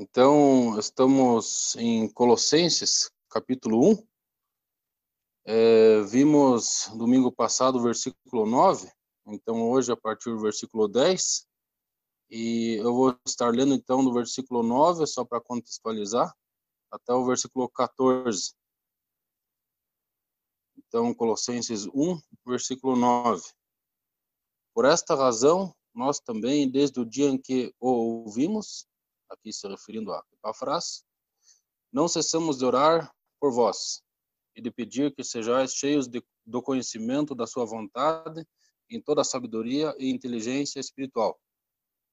Então, estamos em Colossenses, capítulo 1. É, vimos domingo passado o versículo 9, então hoje a partir do versículo 10. E eu vou estar lendo então do versículo 9, só para contextualizar, até o versículo 14. Então, Colossenses 1, versículo 9. Por esta razão, nós também, desde o dia em que o ouvimos, aqui se referindo à frase, não cessamos de orar por vós e de pedir que sejais cheios de, do conhecimento da sua vontade em toda a sabedoria e inteligência espiritual,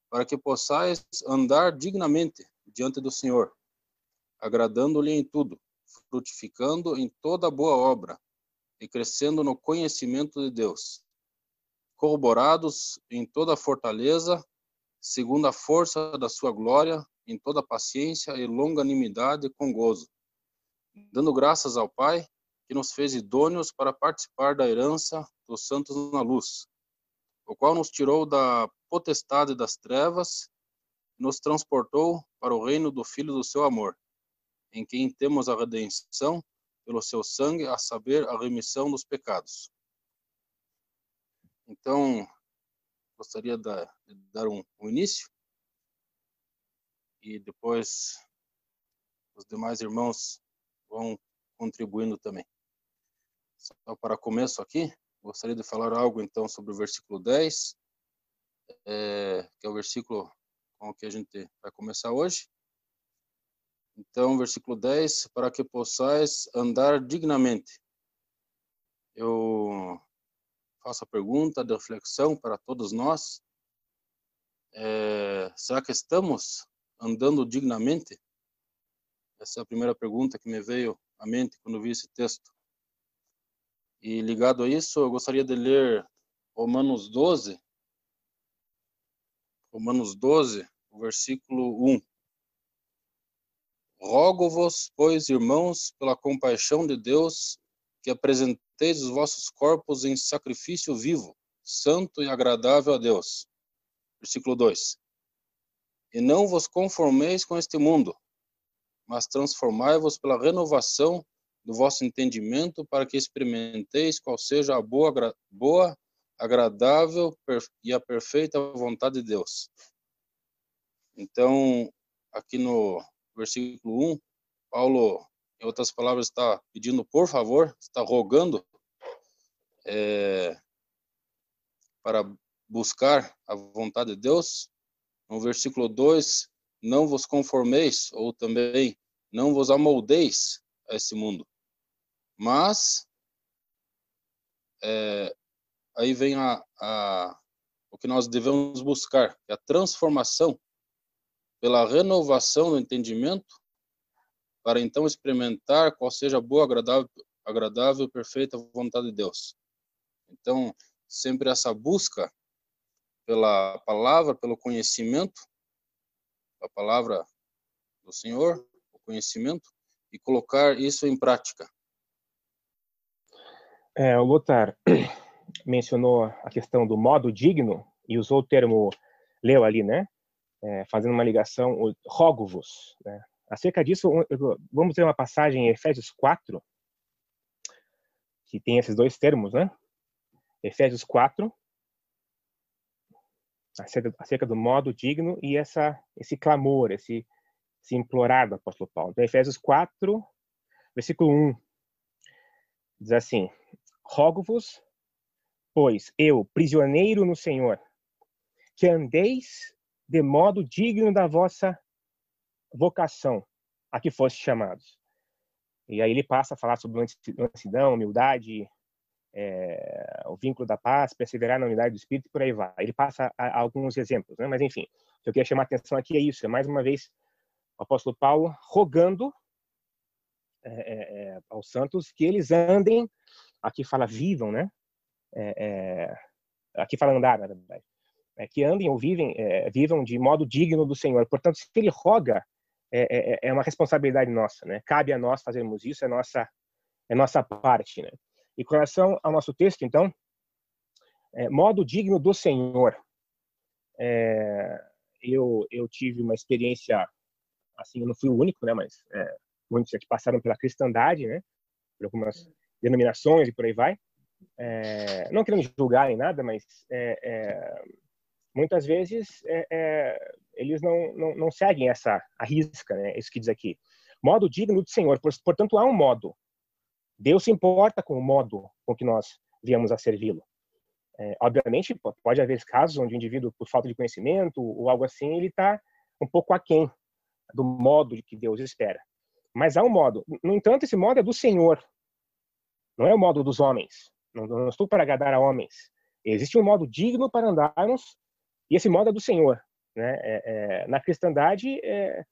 para que possais andar dignamente diante do Senhor, agradando-lhe em tudo, frutificando em toda boa obra e crescendo no conhecimento de Deus, corroborados em toda fortaleza segundo a força da sua glória, em toda paciência e longanimidade com gozo, dando graças ao Pai, que nos fez idôneos para participar da herança dos santos na luz, o qual nos tirou da potestade das trevas e nos transportou para o reino do Filho do seu amor, em quem temos a redenção pelo seu sangue, a saber, a remissão dos pecados. Então, gostaria de dar um, um início e depois os demais irmãos vão contribuindo também. Só para começo aqui, gostaria de falar algo então sobre o versículo 10, é, que é o versículo com o que a gente vai começar hoje. Então, versículo 10, para que possais andar dignamente. Eu faço a pergunta de reflexão para todos nós. É, será que estamos andando dignamente? Essa é a primeira pergunta que me veio à mente quando vi esse texto. E ligado a isso, eu gostaria de ler Romanos 12, Romanos 12, o versículo 1. Rogo-vos, pois, irmãos, pela compaixão de Deus, que apresenteis os vossos corpos em sacrifício vivo, santo e agradável a Deus. Versículo 2. E não vos conformeis com este mundo, mas transformai-vos pela renovação do vosso entendimento, para que experimenteis qual seja a boa, boa agradável e a perfeita vontade de Deus. Então, aqui no versículo 1, Paulo em outras palavras, está pedindo por favor, está rogando é, para buscar a vontade de Deus. No versículo 2, não vos conformeis, ou também não vos amoldeis a esse mundo. Mas, é, aí vem a, a, o que nós devemos buscar, é a transformação pela renovação do entendimento para então experimentar qual seja a boa, agradável, agradável, perfeita vontade de Deus. Então, sempre essa busca pela palavra, pelo conhecimento, a palavra do Senhor, o conhecimento, e colocar isso em prática. É, o Lothar mencionou a questão do modo digno e usou o termo, leu ali, né? É, fazendo uma ligação, rogo-vos, né? Acerca disso, vamos ter uma passagem em Efésios 4, que tem esses dois termos, né? Efésios 4, acerca, do modo digno e essa, esse clamor, esse, esse implorar do apóstolo Paulo. Então, Efésios 4, versículo 1, diz assim: Rogo-vos, pois eu, prisioneiro no Senhor, que andeis de modo digno da vossa vocação a que foste chamados. E aí ele passa a falar sobre mansidão, humildade, é, o vínculo da paz, perseverar na unidade do Espírito e por aí vai. Ele passa a, a alguns exemplos, né? mas enfim, o que eu queria chamar a atenção aqui é isso, é mais uma vez o apóstolo Paulo rogando é, é, é aos santos que eles andem, aqui fala vivam, né? É, é, aqui fala andar, na verdade. que andem ou vivem, vivam de modo digno do Senhor. Portanto, se ele roga é, é, é, é uma responsabilidade nossa, né? Cabe a nós fazermos isso, é nossa, é nossa parte, né? E com relação ao nosso texto, então, é, modo digno do Senhor. É, eu, eu tive uma experiência assim, eu não fui o único, né, mas é, muitos que passaram pela cristandade, né, por algumas denominações e por aí vai. É, não querendo julgar nem nada, mas muitas vezes é, é, eles não, não, não, seguem essa a risca, né, isso que diz aqui. Modo digno do Senhor, portanto há um modo. Deus se importa com o modo com que nós viemos a servi-lo. É, obviamente, pode haver casos onde o indivíduo, por falta de conhecimento ou algo assim, ele está um pouco aquém do modo que Deus espera. Mas há um modo. No entanto, esse modo é do Senhor. Não é o modo dos homens. Não, não estou para agradar a homens. Existe um modo digno para andarmos e esse modo é do Senhor. Né? É, é, na cristandade, é,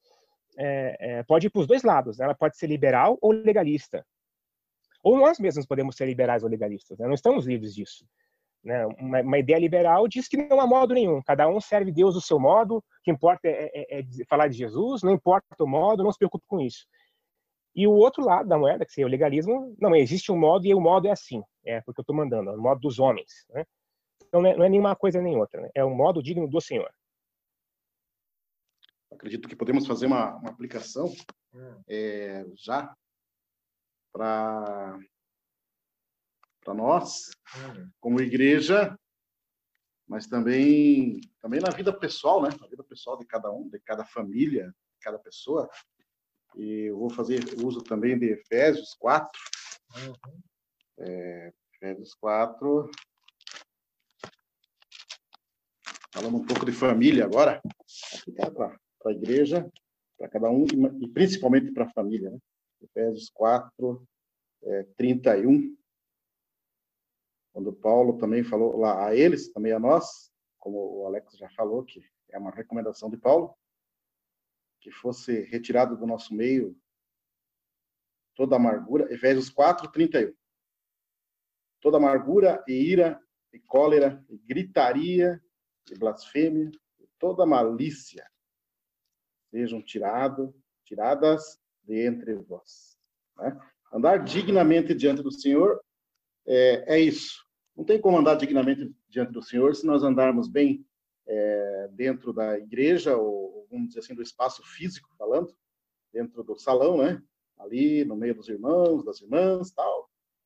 é, é pode ir para os dois lados. Né? Ela pode ser liberal ou legalista. Ou nós mesmos podemos ser liberais ou legalistas. Né? Não estamos livres disso. Né? Uma, uma, ideia liberal diz que não há modo nenhum. Cada um serve Deus do seu modo. O que importa é, falar de Jesus. Não importa o modo. Não se preocupe com isso. E o outro lado da moeda, que seria o legalismo, não existe um modo e o modo é assim. É porque eu estou mandando. É o modo dos homens. Né? Então não é, não é nenhuma coisa nem outra. Né? É um modo digno do Senhor. Acredito que podemos fazer uma, uma aplicação hum. é, já para para nós hum. como igreja mas também também na vida pessoal né na vida pessoal de cada um de cada família de cada pessoa e eu vou fazer uso também de Efésios 4 uhum. é, Efésios 4 falando um pouco de família agora para a igreja para cada um e principalmente para a família né? Efésios 4, é, 31, quando Paulo também falou lá a eles, também a nós, como o Alex já falou, que é uma recomendação de Paulo, que fosse retirado do nosso meio toda amargura, Efésios 4, 31. Toda amargura e ira e cólera e gritaria e blasfêmia toda malícia sejam tirado, tiradas de entre vós. Né? Andar dignamente diante do Senhor é, é, isso. Não tem como andar dignamente diante do Senhor se nós andarmos bem é, dentro da igreja, ou vamos dizer assim, do espaço físico falando, dentro do salão, né? Ali no meio dos irmãos, das irmãs, tal.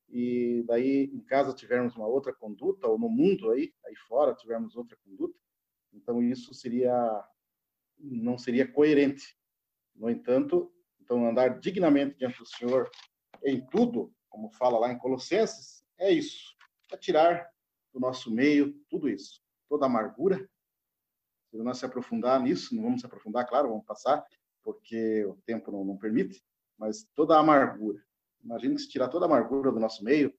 E daí em casa tivermos uma outra conduta, ou no mundo aí, aí fora tivermos outra conduta. Então isso seria não seria coerente. No entanto, então, andar dignamente diante do Senhor em tudo, como fala lá em Colossenses, é isso. É tirar do nosso meio tudo isso. Toda amargura. Se nós se aprofundar nisso, não vamos se aprofundar, claro, vamos passar, porque o tempo não, não permite, mas toda a amargura. Imagina que se tirar toda a amargura do nosso meio,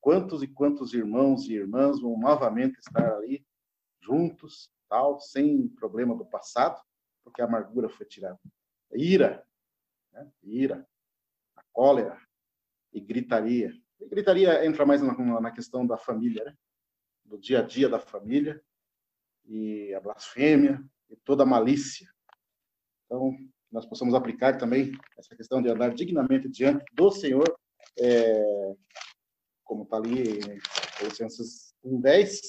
quantos e quantos irmãos e irmãs vão novamente estar ali juntos, tal, sem problema do passado, porque a amargura foi tirada. Ira, né? ira, a cólera e gritaria. E gritaria entra mais na, na questão da família, né? do dia a dia da família, e a blasfêmia e toda a malícia. Então, nós possamos aplicar também essa questão de andar dignamente diante do Senhor, é, como está ali em Colossenses 1,10,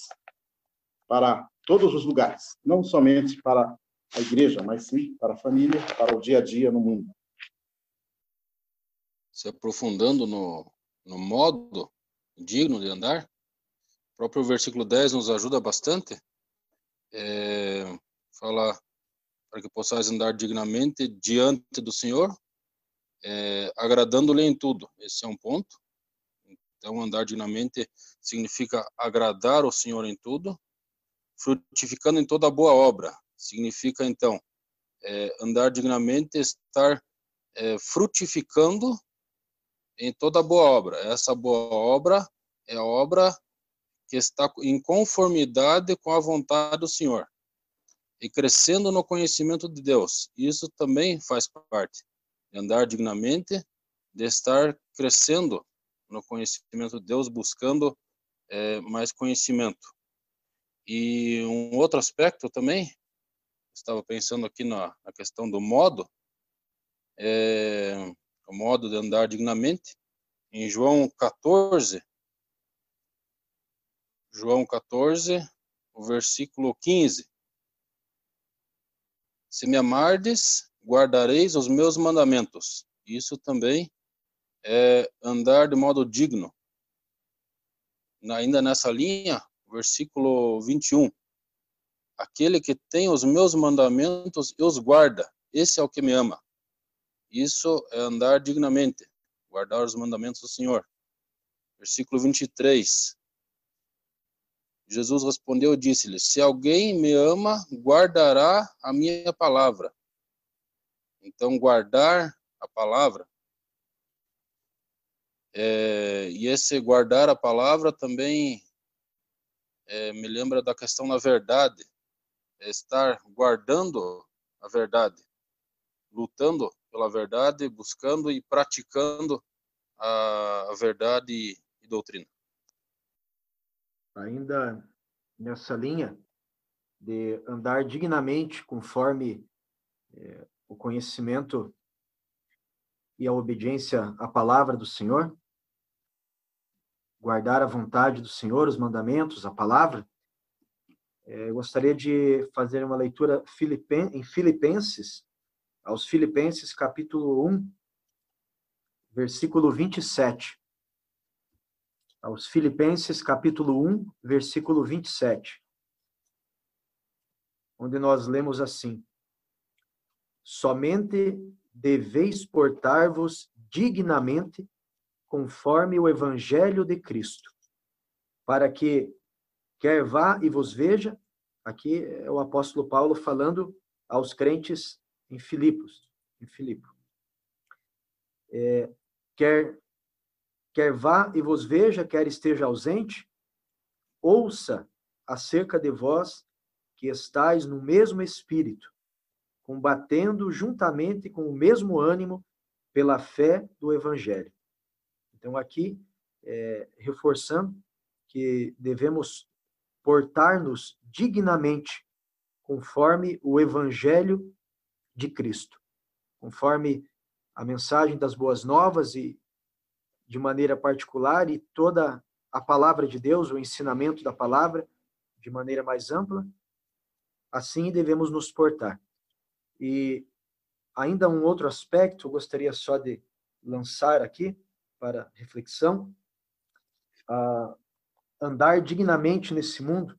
para todos os lugares, não somente para a igreja, mas sim para a família, para o dia a dia no mundo se aprofundando no, no modo digno de andar, o próprio versículo 10 nos ajuda bastante. É, fala para que possais andar dignamente diante do Senhor, é, agradando-lhe em tudo. Esse é um ponto. Então, andar dignamente significa agradar o Senhor em tudo, frutificando em toda boa obra. Significa, então, é, andar dignamente, estar é, frutificando em toda boa obra. Essa boa obra é a obra que está em conformidade com a vontade do Senhor e crescendo no conhecimento de Deus. Isso também faz parte de andar dignamente, de estar crescendo no conhecimento de Deus, buscando é, mais conhecimento. E um outro aspecto também, estava pensando aqui na, na questão do modo, é, o modo de andar dignamente. Em João 14, João 14, o versículo 15. Se me amardes, guardareis os meus mandamentos. Isso também é andar de modo digno. Ainda nessa linha, versículo 21. Aquele que tem os meus mandamentos e os guarda, esse é o que me ama. Isso é andar dignamente, guardar os mandamentos do Senhor. Versículo 23. Jesus respondeu e disse-lhe: Se alguém me ama, guardará a minha palavra. Então, guardar a palavra. É, e esse guardar a palavra também é, me lembra da questão da verdade. É estar guardando a verdade, lutando pela verdade, buscando e praticando a, a verdade e, e doutrina ainda nessa linha de andar dignamente conforme é, o conhecimento e a obediência à palavra do Senhor, guardar a vontade do Senhor, os mandamentos, a palavra. É, eu gostaria de fazer uma leitura em Filipenses, aos Filipenses, capítulo 1, versículo 27 aos Filipenses, capítulo 1, versículo 27, onde nós lemos assim: Somente deveis portar-vos dignamente conforme o evangelho de Cristo, para que quer vá e vos veja, aqui é o apóstolo Paulo falando aos crentes em Filipos, em Filipe. É, quer quer vá e vos veja, quer esteja ausente, ouça acerca de vós que estáis no mesmo espírito, combatendo juntamente com o mesmo ânimo pela fé do evangelho. Então aqui é, reforçando que devemos portar-nos dignamente conforme o evangelho de Cristo, conforme a mensagem das boas novas e de maneira particular e toda a palavra de Deus, o ensinamento da palavra, de maneira mais ampla, assim devemos nos portar. E ainda um outro aspecto, eu gostaria só de lançar aqui para reflexão, andar dignamente nesse mundo,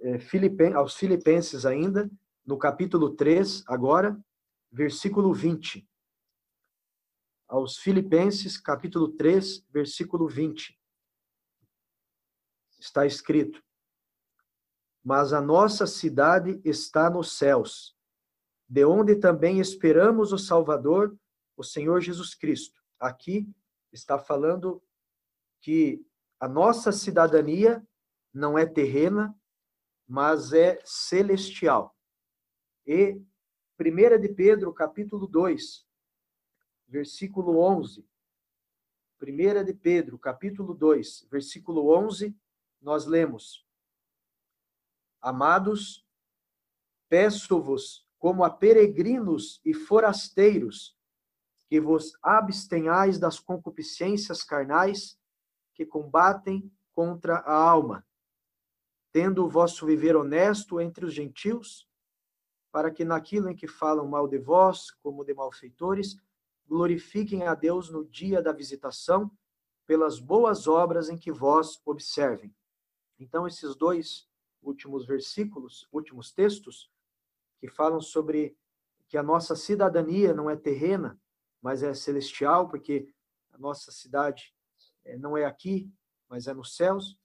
é, aos Filipenses ainda, no capítulo 3, agora, versículo 20 aos Filipenses, capítulo 3, versículo 20. Está escrito: Mas a nossa cidade está nos céus, de onde também esperamos o Salvador, o Senhor Jesus Cristo. Aqui está falando que a nossa cidadania não é terrena, mas é celestial. E 1 de Pedro, capítulo 2, versículo 11. Primeira de Pedro, capítulo 2, versículo 11, nós lemos: Amados, peço-vos como a peregrinos e forasteiros que vos abstenhais das concupiscências carnais que combatem contra a alma, tendo o vosso viver honesto entre os gentios, para que naquilo em que falam mal de vós, como de malfeitores, glorifiquem a Deus no dia da visitação, pelas boas obras em que vós observem. Então, esses dois últimos versículos, últimos textos, que falam sobre que a nossa cidadania não é terrena, mas é celestial, porque a nossa cidade eh, não é aqui, mas é nos céus,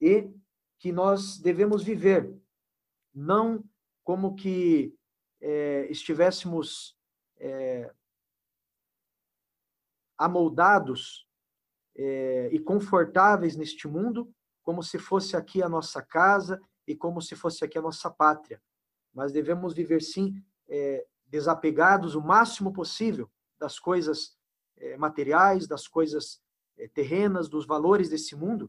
e que nós devemos viver, não como que é, estivéssemos é, amoldados é, e confortáveis neste mundo, como se fosse aqui a nossa casa e como se fosse aqui a nossa pátria. Mas devemos viver, sim, é, desapegados o máximo possível das coisas é, materiais, das coisas terrenas, dos valores desse mundo,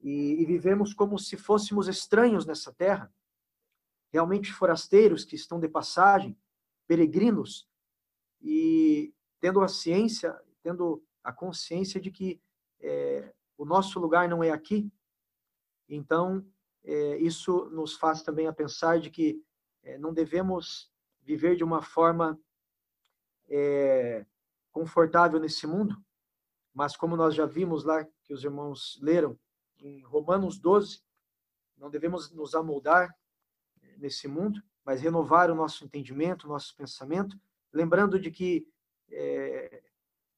e, e vivemos como se fôssemos estranhos nessa terra, realmente forasteiros que estão de passagem, peregrinos, e tendo a ciência, tendo a consciência de que é, o nosso lugar não é aqui. Então, é, isso nos faz também a pensar de que é, não devemos viver de uma forma é, confortável nesse mundo, mas como nós já vimos lá, que os irmãos leram, em Romanos 12, não devemos nos amoldar nesse mundo, mas renovar o nosso entendimento, o nosso pensamento, lembrando de que é,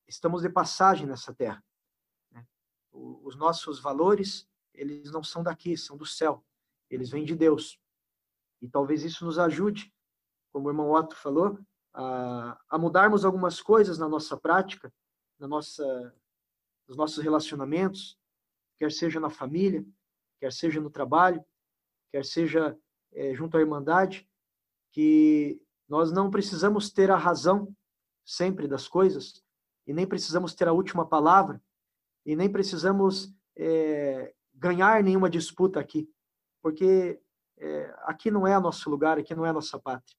estamos de passagem nessa terra. Né? Os nossos valores, eles não são daqui, são do céu. Eles vêm de Deus. E talvez isso nos ajude, como o irmão Otto falou, a, a mudarmos algumas coisas na nossa prática, na nossa, nos nossos relacionamentos, quer seja na família, quer seja no trabalho, quer seja é, junto à Irmandade, que nós não precisamos ter a razão sempre das coisas, e nem precisamos ter a última palavra, e nem precisamos é, ganhar nenhuma disputa aqui, porque é, aqui não é nosso lugar, aqui não é nossa pátria.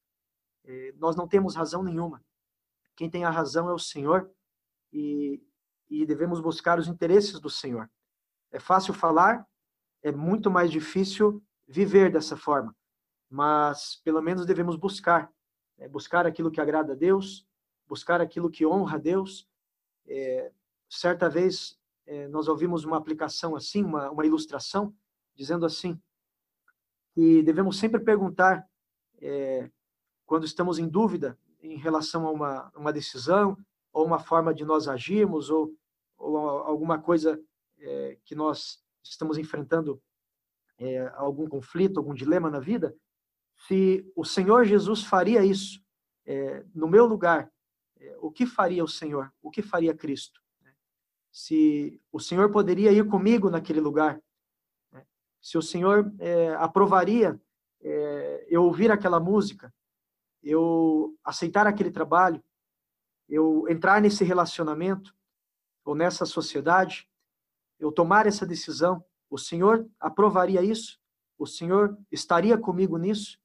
É, nós não temos razão nenhuma. Quem tem a razão é o Senhor, e, e devemos buscar os interesses do Senhor. É fácil falar, é muito mais difícil viver dessa forma, mas pelo menos devemos buscar, é, buscar aquilo que agrada a Deus, buscar aquilo que honra a Deus. É, certa vez é, nós ouvimos uma aplicação assim, uma, uma ilustração, dizendo assim, que devemos sempre perguntar, é, quando estamos em dúvida em relação a uma, uma decisão, ou uma forma de nós agirmos, ou, ou alguma coisa é, que nós estamos enfrentando é, algum conflito, algum dilema na vida, se o Senhor Jesus faria isso é, no meu lugar, é, o que faria o Senhor? O que faria Cristo? Se o Senhor poderia ir comigo naquele lugar, né? se o Senhor é, aprovaria é, eu ouvir aquela música, eu aceitar aquele trabalho, eu entrar nesse relacionamento ou nessa sociedade, eu tomar essa decisão, o Senhor aprovaria isso? O Senhor estaria comigo nisso?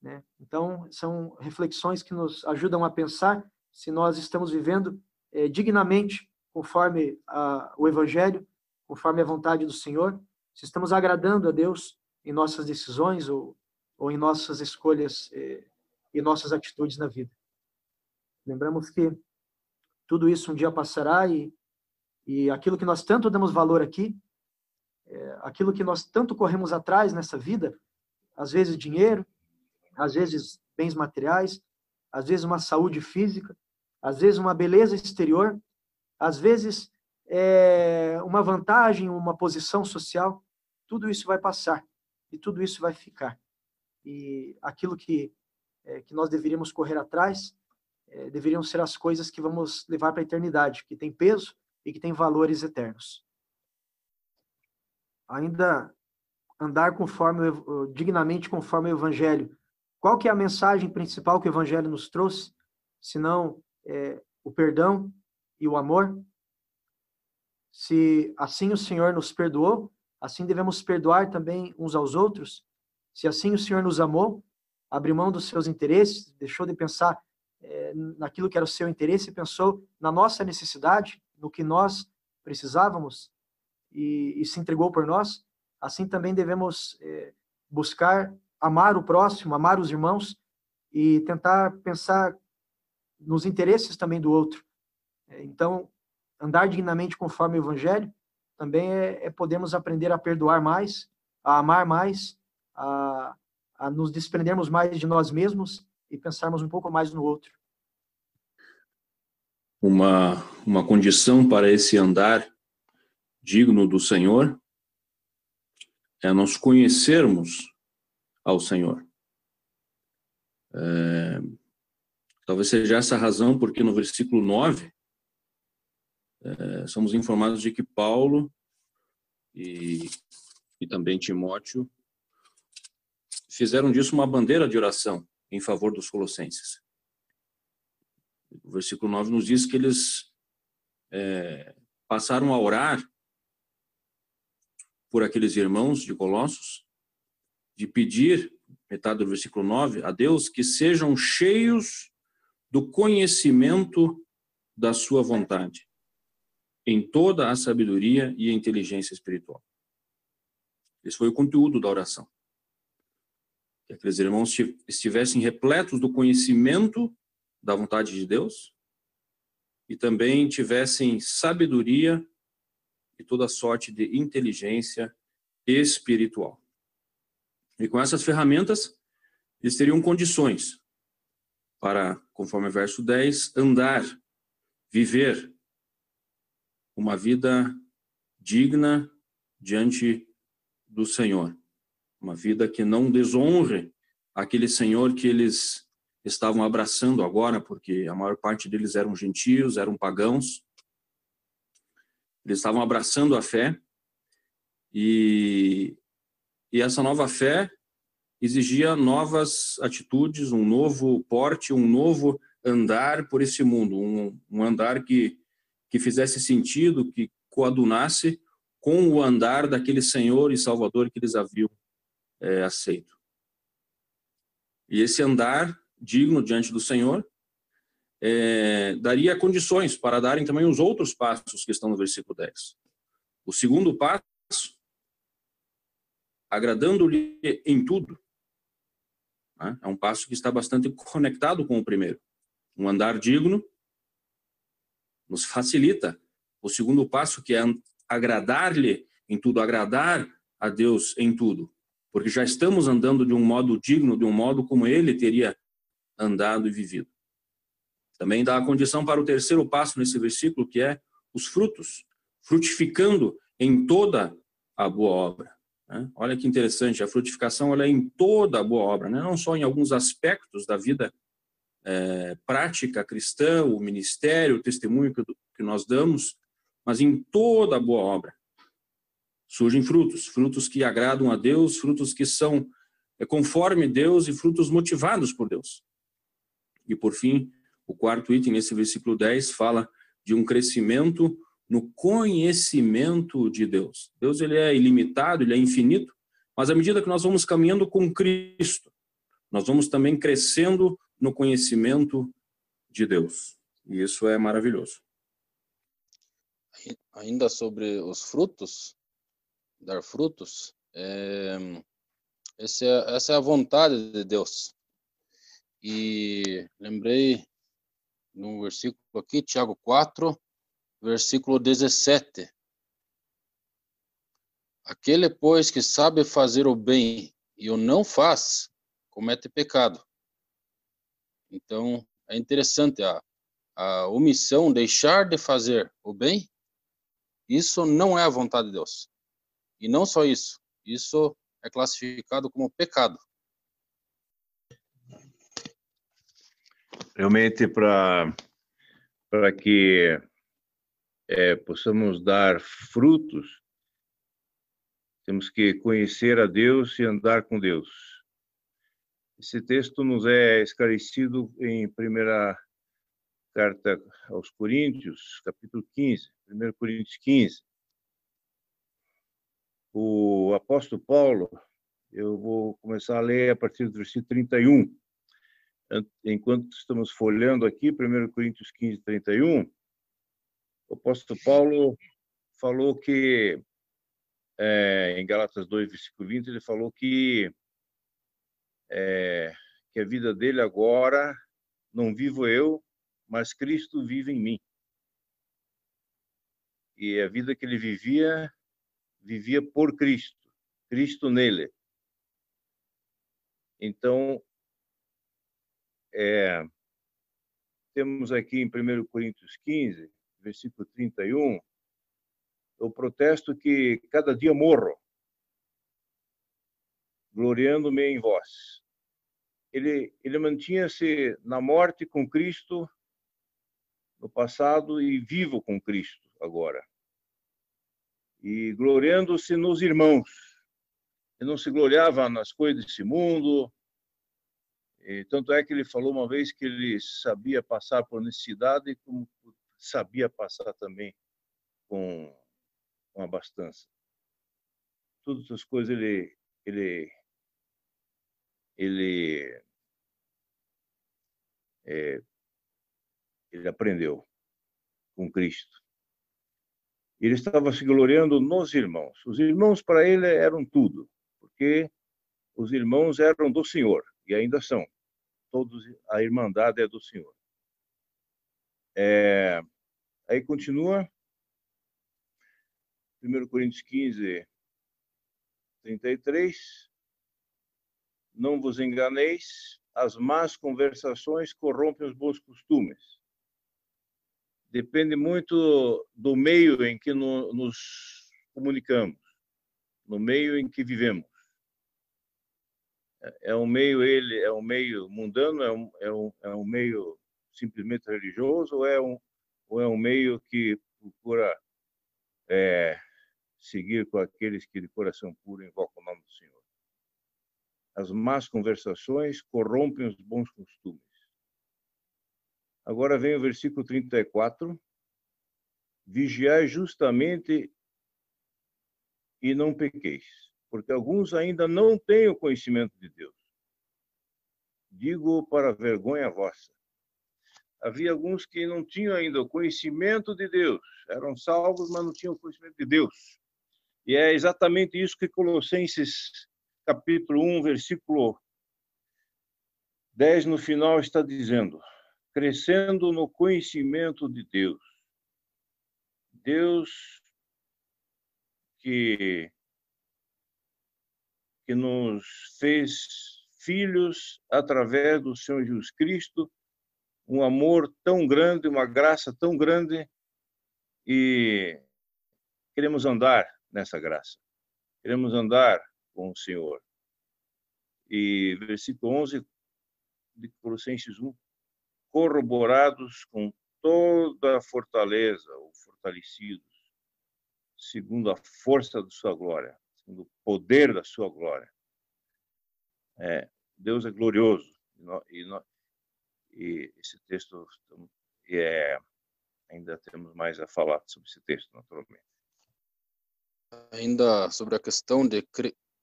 Né? Então, são reflexões que nos ajudam a pensar se nós estamos vivendo é, dignamente conforme a, o Evangelho, conforme a vontade do Senhor, se estamos agradando a Deus em nossas decisões ou, ou em nossas escolhas é, e nossas atitudes na vida. Lembramos que tudo isso um dia passará e e aquilo que nós tanto damos valor aqui, é, aquilo que nós tanto corremos atrás nessa vida, às vezes dinheiro, às vezes bens materiais, às vezes uma saúde física, às vezes uma beleza exterior, às vezes é, uma vantagem, uma posição social, tudo isso vai passar e tudo isso vai ficar. E aquilo que, é, que nós deveríamos correr atrás é, deveriam ser as coisas que vamos levar para a eternidade, que tem peso e que tem valores eternos. Ainda andar conforme dignamente conforme o evangelho. Qual que é a mensagem principal que o evangelho nos trouxe? Senão é, o perdão e o amor. Se assim o Senhor nos perdoou, assim devemos perdoar também uns aos outros. Se assim o Senhor nos amou, abriu mão dos seus interesses, deixou de pensar é, naquilo que era o seu interesse e pensou na nossa necessidade, no que nós precisávamos e, e se entregou por nós, assim também devemos é, buscar amar o próximo, amar os irmãos e tentar pensar nos interesses também do outro. É, então, andar dignamente conforme o Evangelho também é, é podermos aprender a perdoar mais, a amar mais, a, a nos desprendermos mais de nós mesmos e pensarmos um pouco mais no outro uma, uma condição para esse andar digno do Senhor é nós conhecermos ao Senhor. É, talvez seja essa a razão porque no versículo 9 é, somos informados de que Paulo e, e também Timóteo fizeram disso uma bandeira de oração em favor dos colossenses. O versículo 9 nos diz que eles é, passaram a orar por aqueles irmãos de Colossos, de pedir, metade do versículo 9, a Deus que sejam cheios do conhecimento da sua vontade, em toda a sabedoria e inteligência espiritual. Esse foi o conteúdo da oração. que aqueles irmãos estivessem repletos do conhecimento da vontade de Deus e também tivessem sabedoria e toda sorte de inteligência espiritual. E com essas ferramentas, eles teriam condições para, conforme o verso 10, andar, viver uma vida digna diante do Senhor. Uma vida que não desonre aquele Senhor que eles estavam abraçando agora, porque a maior parte deles eram gentios, eram pagãos. Eles estavam abraçando a fé e, e essa nova fé exigia novas atitudes, um novo porte, um novo andar por esse mundo, um, um andar que, que fizesse sentido, que coadunasse com o andar daquele Senhor e Salvador que eles haviam é, aceito. E esse andar digno diante do Senhor é, daria condições para darem também os outros passos que estão no versículo 10. O segundo passo, agradando-lhe em tudo, né? É um passo que está bastante conectado com o primeiro. Um andar digno nos facilita. O segundo passo, que é agradar-lhe em tudo, agradar a Deus em tudo. Porque já estamos andando de um modo digno, de um modo como ele teria andado e vivido. Também dá a condição para o terceiro passo nesse versículo, que é os frutos, frutificando em toda a boa obra. Né? Olha que interessante, a frutificação ela é em toda a boa obra, né? não só em alguns aspectos da vida é, prática cristã, o ministério, o testemunho que, que nós damos, mas em toda boa obra. Surgem frutos, frutos que agradam a Deus, frutos que são é, conforme Deus e frutos motivados por Deus. E por fim, o quarto item nesse versículo 10 fala de um crescimento no conhecimento de Deus. Deus ele é ilimitado, ele é infinito, mas à medida que nós vamos caminhando com Cristo, nós vamos também crescendo no conhecimento de Deus. E isso é maravilhoso. Ainda sobre os frutos, dar frutos, é, é, essa é a vontade de Deus. E lembrei no versículo aqui, Tiago 4, versículo 17. Aquele, pois, que sabe fazer o bem e o não faz, comete pecado. Então, é interessante a, a omissão, deixar de fazer o bem, isso não é a vontade de Deus. E não só isso, isso é classificado como pecado. Realmente, para que é, possamos dar frutos, temos que conhecer a Deus e andar com Deus. Esse texto nos é esclarecido em primeira carta aos Coríntios, capítulo 15, 1 Coríntios 15. O apóstolo Paulo, eu vou começar a ler a partir do versículo 31. Enquanto estamos folhando aqui, 1 Coríntios 15, 31, o apóstolo Paulo falou que, é, em Galatas 2, versículo 20, ele falou que, é, que a vida dele agora não vivo eu, mas Cristo vive em mim. E a vida que ele vivia, vivia por Cristo, Cristo nele. Então, é, temos aqui em 1 Coríntios 15, versículo 31, eu protesto que cada dia morro, gloriando-me em vós. Ele, ele mantinha-se na morte com Cristo no passado e vivo com Cristo agora. E gloriando-se nos irmãos. Ele não se gloriava nas coisas desse mundo. E, tanto é que ele falou uma vez que ele sabia passar por necessidade como sabia passar também com, com abastança. Todas essas coisas ele, ele, ele, é, ele aprendeu com Cristo. Ele estava se gloriando nos irmãos. Os irmãos para ele eram tudo, porque os irmãos eram do Senhor, e ainda são. Todos, a irmandade é do Senhor. É, aí continua, 1 Coríntios 15, 33. Não vos enganeis, as más conversações corrompem os bons costumes. Depende muito do meio em que no, nos comunicamos, no meio em que vivemos. É, é um meio ele é um meio mundano, é um, é um, é um meio simplesmente religioso ou é um ou é um meio que procura é, seguir com aqueles que de coração puro invocam o nome do Senhor. As más conversações corrompem os bons costumes. Agora vem o versículo 34. Vigiai justamente e não pequeis, porque alguns ainda não têm o conhecimento de Deus. Digo para vergonha vossa havia alguns que não tinham ainda o conhecimento de Deus, eram salvos, mas não tinham o conhecimento de Deus. E é exatamente isso que Colossenses capítulo 1, versículo 10 no final está dizendo: crescendo no conhecimento de Deus. Deus que que nos fez filhos através do Senhor Jesus Cristo um amor tão grande, uma graça tão grande e queremos andar nessa graça. Queremos andar com o Senhor. E versículo 11 de Colossenses 1, corroborados com toda a fortaleza, ou fortalecidos, segundo a força da sua glória, segundo o poder da sua glória. É, Deus é glorioso e, nós, e esse texto é, ainda temos mais a falar sobre esse texto, naturalmente. Ainda sobre a questão de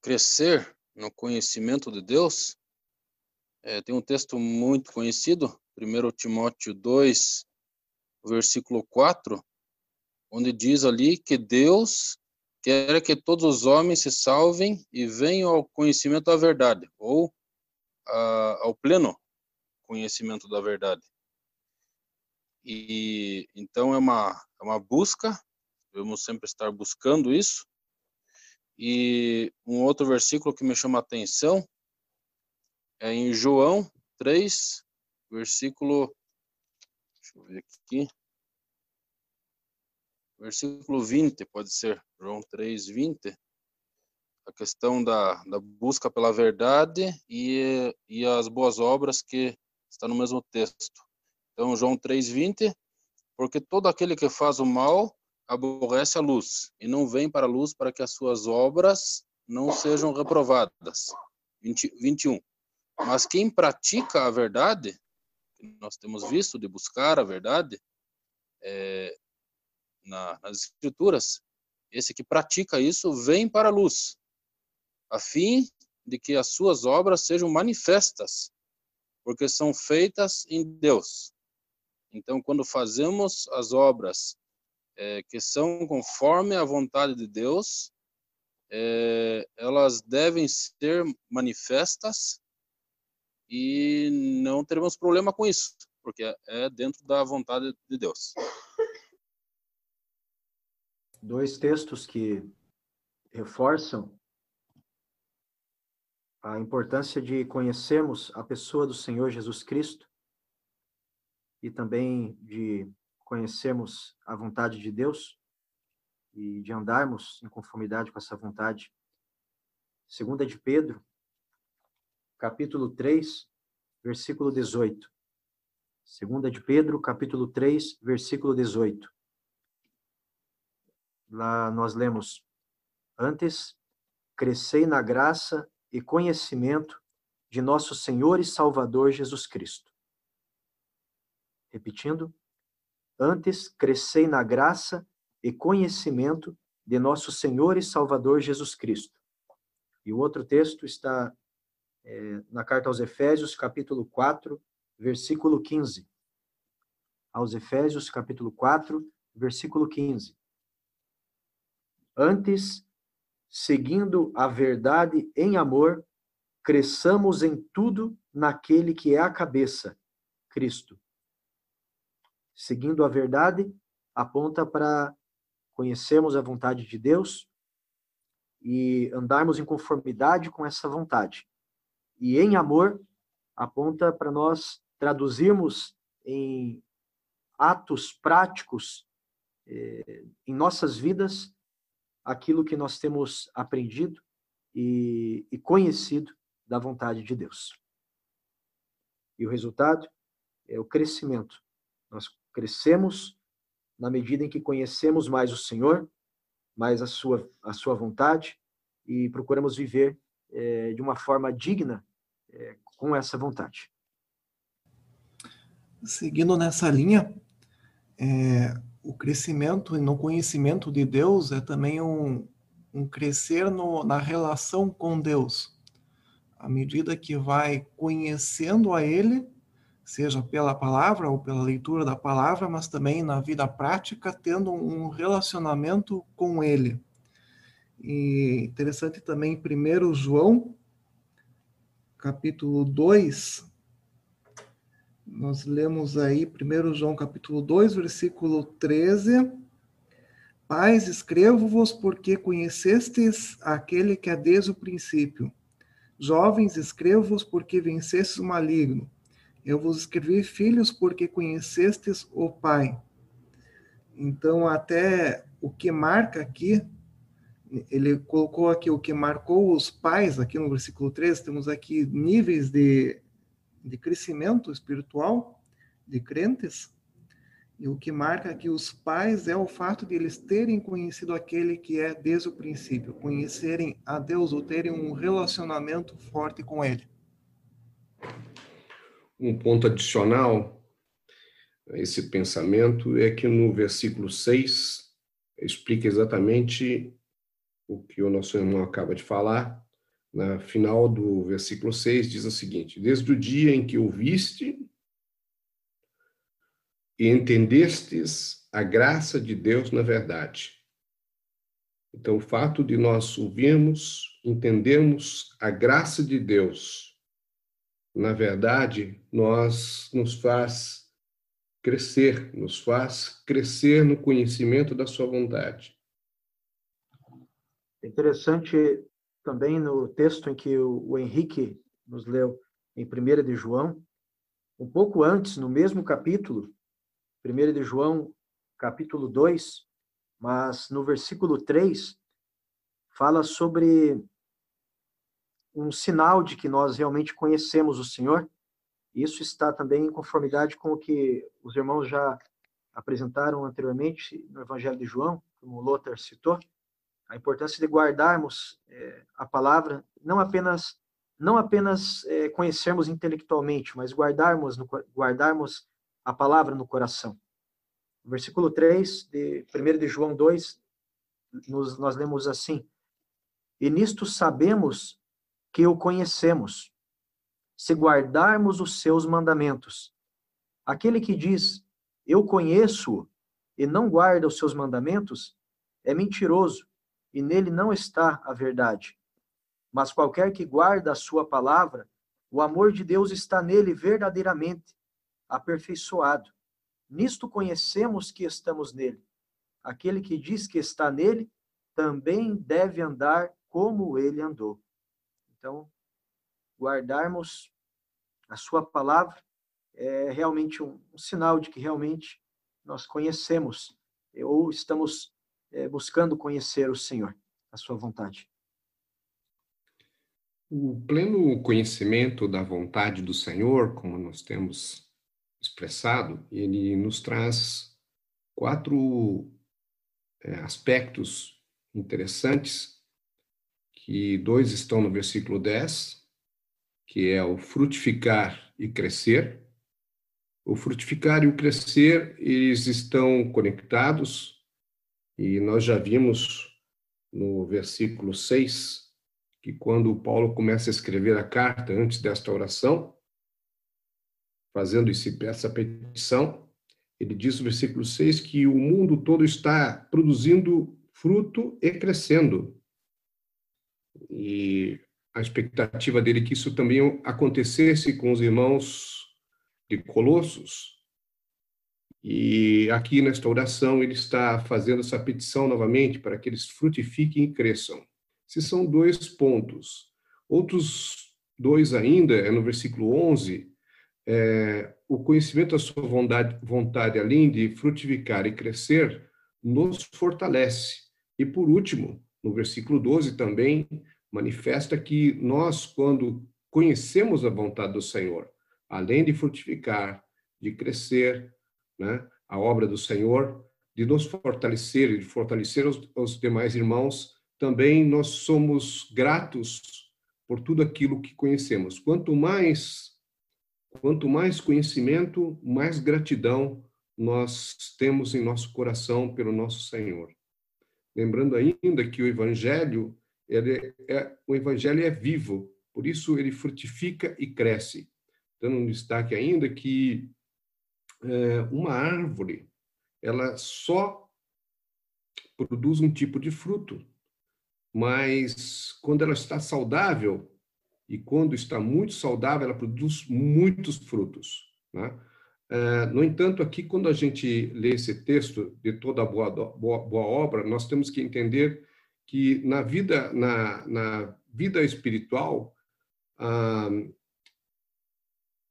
crescer no conhecimento de Deus, é, tem um texto muito conhecido, 1 Timóteo 2, versículo 4, onde diz ali que Deus quer que todos os homens se salvem e venham ao conhecimento da verdade, ou a, ao pleno conhecimento da verdade. E então é uma, é uma busca, devemos sempre estar buscando isso. E um outro versículo que me chama a atenção é em João 3, versículo. Deixa eu ver aqui. Versículo 20, pode ser. João 3, 20 a questão da, da busca pela verdade e, e as boas obras que está no mesmo texto. Então, João 3:20, porque todo aquele que faz o mal aborrece a luz e não vem para a luz para que as suas obras não sejam reprovadas. 20, 21. Mas quem pratica a verdade, nós temos visto de buscar a verdade é, na, nas escrituras, esse que pratica isso vem para a luz, a fim de que as suas obras sejam manifestas, porque são feitas em Deus. Então, quando fazemos as obras é, que são conforme a vontade de Deus, é, elas devem ser manifestas e não teremos problema com isso, porque é dentro da vontade de Deus. Dois textos que reforçam a importância de conhecermos a pessoa do Senhor Jesus Cristo e também de conhecermos a vontade de Deus e de andarmos em conformidade com essa vontade. Segunda de Pedro, capítulo 3, versículo 18. Segunda de Pedro, capítulo 3, versículo 18. Lá nós lemos: Antes, crescei na graça e conhecimento de nosso Senhor e Salvador Jesus Cristo. Repetindo, antes crescei na graça e conhecimento de nosso Senhor e Salvador Jesus Cristo. E o outro texto está é, na carta aos Efésios, capítulo 4, versículo 15. Aos Efésios, capítulo 4, versículo 15. Antes seguindo a verdade em amor, cresçamos em tudo naquele que é a cabeça, Cristo. Seguindo a verdade, aponta para conhecermos a vontade de Deus e andarmos em conformidade com essa vontade. E em amor, aponta para nós traduzirmos em atos práticos eh, em nossas vidas aquilo que nós temos aprendido e, e conhecido da vontade de Deus. E o resultado é o crescimento. Nós crescemos na medida em que conhecemos mais o Senhor, mais a sua, a sua vontade e procuramos viver é, de uma forma digna é, com essa vontade. Seguindo nessa linha, é, o crescimento no conhecimento de Deus é também um, um crescer no, na relação com Deus. À medida que vai conhecendo a Ele, seja pela palavra ou pela leitura da palavra, mas também na vida prática, tendo um relacionamento com Ele. E interessante também, 1 João, capítulo 2, nós lemos aí 1 João capítulo 2, versículo 13. Pais, escrevo-vos porque conhecestes aquele que é desde o princípio. Jovens, escrevo-vos porque vencestes o maligno. Eu vos escrevi, filhos, porque conhecestes o Pai. Então, até o que marca aqui, ele colocou aqui o que marcou os pais, aqui no versículo 13, temos aqui níveis de de crescimento espiritual de crentes. E o que marca que os pais é o fato de eles terem conhecido aquele que é desde o princípio, conhecerem a Deus ou terem um relacionamento forte com ele. Um ponto adicional a esse pensamento é que no versículo 6 explica exatamente o que o nosso irmão acaba de falar, na final do versículo 6, diz o seguinte: Desde o dia em que ouviste e entendestes a graça de Deus na verdade. Então, o fato de nós ouvirmos, entendermos a graça de Deus, na verdade, nós nos faz crescer, nos faz crescer no conhecimento da sua vontade. É interessante também no texto em que o, Henrique nos leu em 1 de João, um pouco antes, no mesmo capítulo, 1 de João, capítulo 2, mas no versículo 3, fala sobre um sinal de que nós realmente conhecemos o Senhor. Isso está também em conformidade com o que os irmãos já apresentaram anteriormente no Evangelho de João, como Lothar citou a importância de guardarmos é, a palavra, não apenas não apenas é, conhecermos intelectualmente, mas guardarmos no, guardarmos a palavra no coração. No versículo 3 de 1 de João 2, nos, nós lemos assim: E nisto sabemos que o conhecemos, se guardarmos os seus mandamentos. Aquele que diz, eu conheço e não guarda os seus mandamentos, é mentiroso e nele não está a verdade. Mas qualquer que guarda a sua palavra, o amor de Deus está nele verdadeiramente aperfeiçoado. Nisto conhecemos que estamos nele. Aquele que diz que está nele também deve andar como ele andou. Então, guardarmos a sua palavra é realmente um, um sinal de que realmente nós conhecemos ou estamos é, buscando conhecer o Senhor, a sua vontade. O pleno conhecimento da vontade do Senhor, como nós temos expressado, ele nos traz quatro é, aspectos interessantes, que dois estão no versículo 10, que é o frutificar e crescer. O frutificar e o crescer, eles estão conectados e nós já vimos no versículo 6 que quando Paulo começa a escrever a carta antes desta oração, fazendo essa petição, ele diz no versículo 6 que o mundo todo está produzindo fruto e crescendo. E a expectativa dele que isso também acontecesse com os irmãos de Colossos. E aqui nesta oração ele está fazendo essa petição novamente para que eles frutifiquem e cresçam. Esses são dois pontos. Outros dois ainda, é no versículo 11, é, o conhecimento da sua vontade, vontade, além de frutificar e crescer, nos fortalece. E por último, no versículo 12 também, manifesta que nós, quando conhecemos a vontade do Senhor, além de frutificar, de crescer, né, a obra do Senhor, de nos fortalecer e de fortalecer os, os demais irmãos, também nós somos gratos por tudo aquilo que conhecemos. Quanto mais quanto mais conhecimento, mais gratidão nós temos em nosso coração pelo nosso Senhor. Lembrando ainda que o evangelho ele é, o evangelho é vivo, por isso ele frutifica e cresce. Dando um destaque ainda que é, uma árvore ela só produz um tipo de fruto, mas quando ela está saudável e quando está muito saudável ela produz muitos frutos. Né? É, no entanto, aqui quando a gente lê esse texto de toda boa, boa, boa obra, nós temos que entender que na vida na, na vida espiritual ah,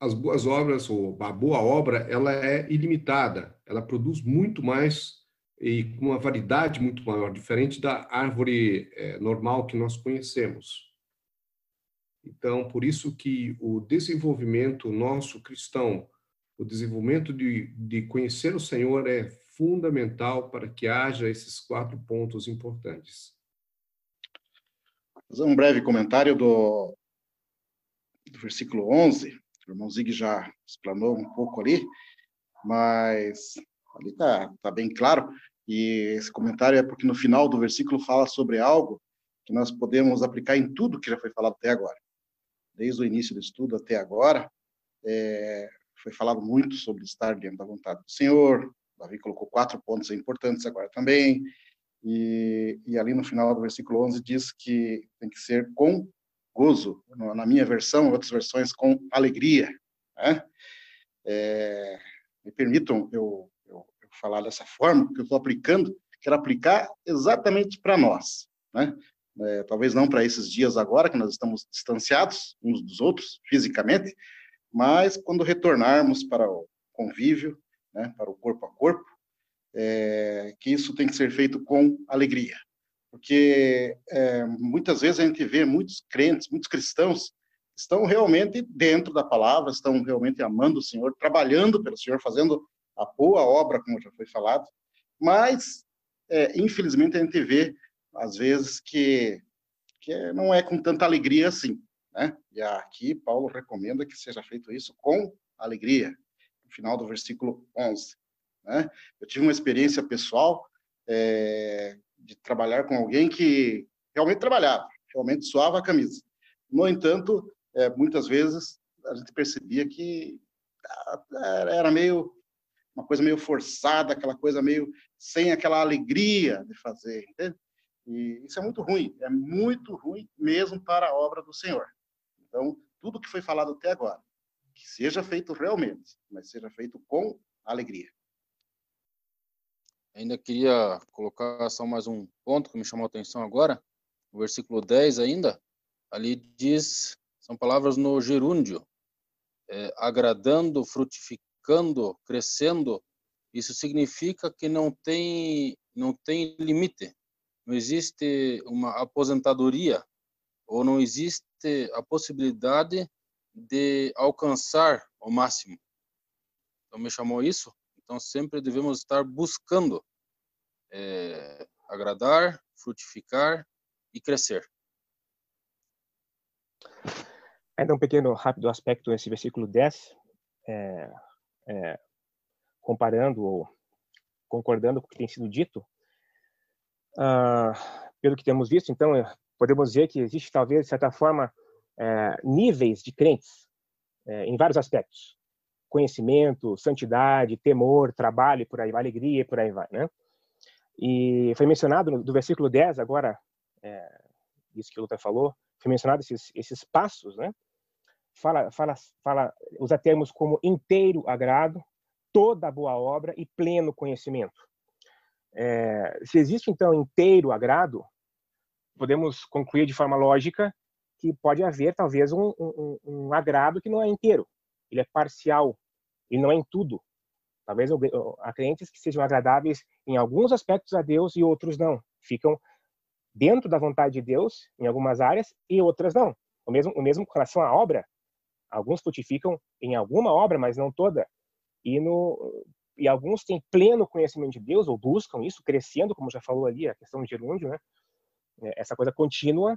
as boas obras ou a boa obra ela é ilimitada. Ela produz muito mais e com uma validade muito maior diferente da árvore é, normal que nós conhecemos. Então por isso que o desenvolvimento nosso cristão o desenvolvimento de, de conhecer o Senhor é fundamental para que haja esses quatro pontos importantes fazer um breve comentário do, do versículo 11. O irmão Zig já explanou um pouco ali, mas ali está tá bem claro. E esse comentário é porque no final do versículo fala sobre algo que nós podemos aplicar em tudo que já foi falado até agora. Desde o início do estudo até agora, é, foi falado muito sobre estar dentro da vontade do Senhor. Davi colocou quatro pontos importantes agora também. E, e, ali no final do versículo 11 diz que tem que ser com gozo, na minha versão, outras versões com alegria. Né? É, me permitam eu, eu, eu, falar dessa forma, porque eu estou aplicando, quero aplicar exatamente para nós. Né? É, talvez não para esses dias agora, que nós estamos distanciados uns dos outros, fisicamente, mas quando retornarmos para o convívio, né, para o corpo a corpo, é, que isso tem que ser feito com alegria. Porque é, muitas vezes a gente vê muitos crentes, muitos cristãos, estão realmente dentro da palavra, estão realmente amando o Senhor, trabalhando pelo Senhor, fazendo a boa obra, como já foi falado, mas, é, infelizmente, a gente vê, às vezes, que, que não é com tanta alegria assim. Né? E aqui Paulo recomenda que seja feito isso com alegria, no final do versículo 11. Né? Eu tive uma experiência pessoal é, de trabalhar com alguém que realmente trabalhava, realmente suava a camisa. No entanto, é, muitas vezes a gente percebia que ah, era meio uma coisa meio forçada, aquela coisa meio sem aquela alegria de fazer, entende? E isso é muito ruim, é muito ruim mesmo para a obra do Senhor. Então, tudo que foi falado até agora, que seja feito realmente, mas seja feito com alegria. Ainda queria colocar só mais um ponto que me chamou a atenção agora, no versículo 10 ainda, ali diz, são palavras no gerúndio, é, agradando, frutificando, crescendo, isso significa que não tem, não tem limite, não existe uma aposentadoria, ou não existe a possibilidade de alcançar o máximo. Então me chamou isso então, sempre devemos estar buscando é, agradar, frutificar e crescer. Ainda um pequeno, rápido aspecto nesse versículo 10, é, é, comparando ou concordando com o que tem sido dito. Ah, pelo que temos visto, então, é, podemos dizer que existe, talvez, de certa forma, é, níveis de crentes é, em vários aspectos conhecimento, santidade, temor, trabalho, por aí vai, alegria, por aí vai, né? E foi mencionado no, do versículo 10 agora, é, isso que o Luther falou, foi mencionado esses, esses passos, né? Fala, fala, fala, usa termos como inteiro agrado, toda boa obra e pleno conhecimento. É, se existe então inteiro agrado, podemos concluir de forma lógica que pode haver talvez um, um, um agrado que não é inteiro, ele é parcial, ele não é em tudo. Talvez há crentes que sejam agradáveis em alguns aspectos a Deus e outros não. Ficam dentro da vontade de Deus em algumas áreas e outras não. O mesmo, o mesmo com relação à obra. Alguns frutificam em alguma obra, mas não toda. E, no, e alguns têm pleno conhecimento de Deus, ou buscam isso, crescendo, como já falou ali, a questão de gerúndio, né? É, essa coisa contínua.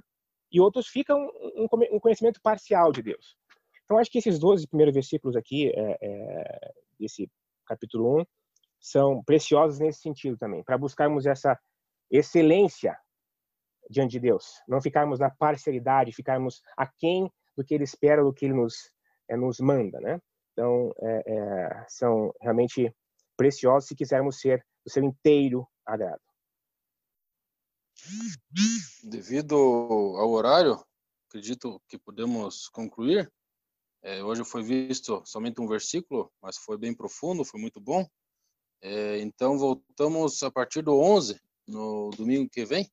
E outros ficam um, um conhecimento parcial de Deus. Então, acho que esses 12 primeiros versículos aqui, é, é, desse capítulo 1, são preciosos nesse sentido também, para buscarmos essa excelência diante de Deus, não ficarmos na parcialidade, ficarmos aquém do que Ele espera, do que Ele nos, é, nos manda, né? Então, é, é, são realmente preciosos se quisermos ser o seu inteiro agrado. Devido ao horário, acredito que podemos concluir. É, hoje foi visto somente um versículo, mas foi bem profundo, foi muito bom. É, então, voltamos a partir do 11, no domingo que vem.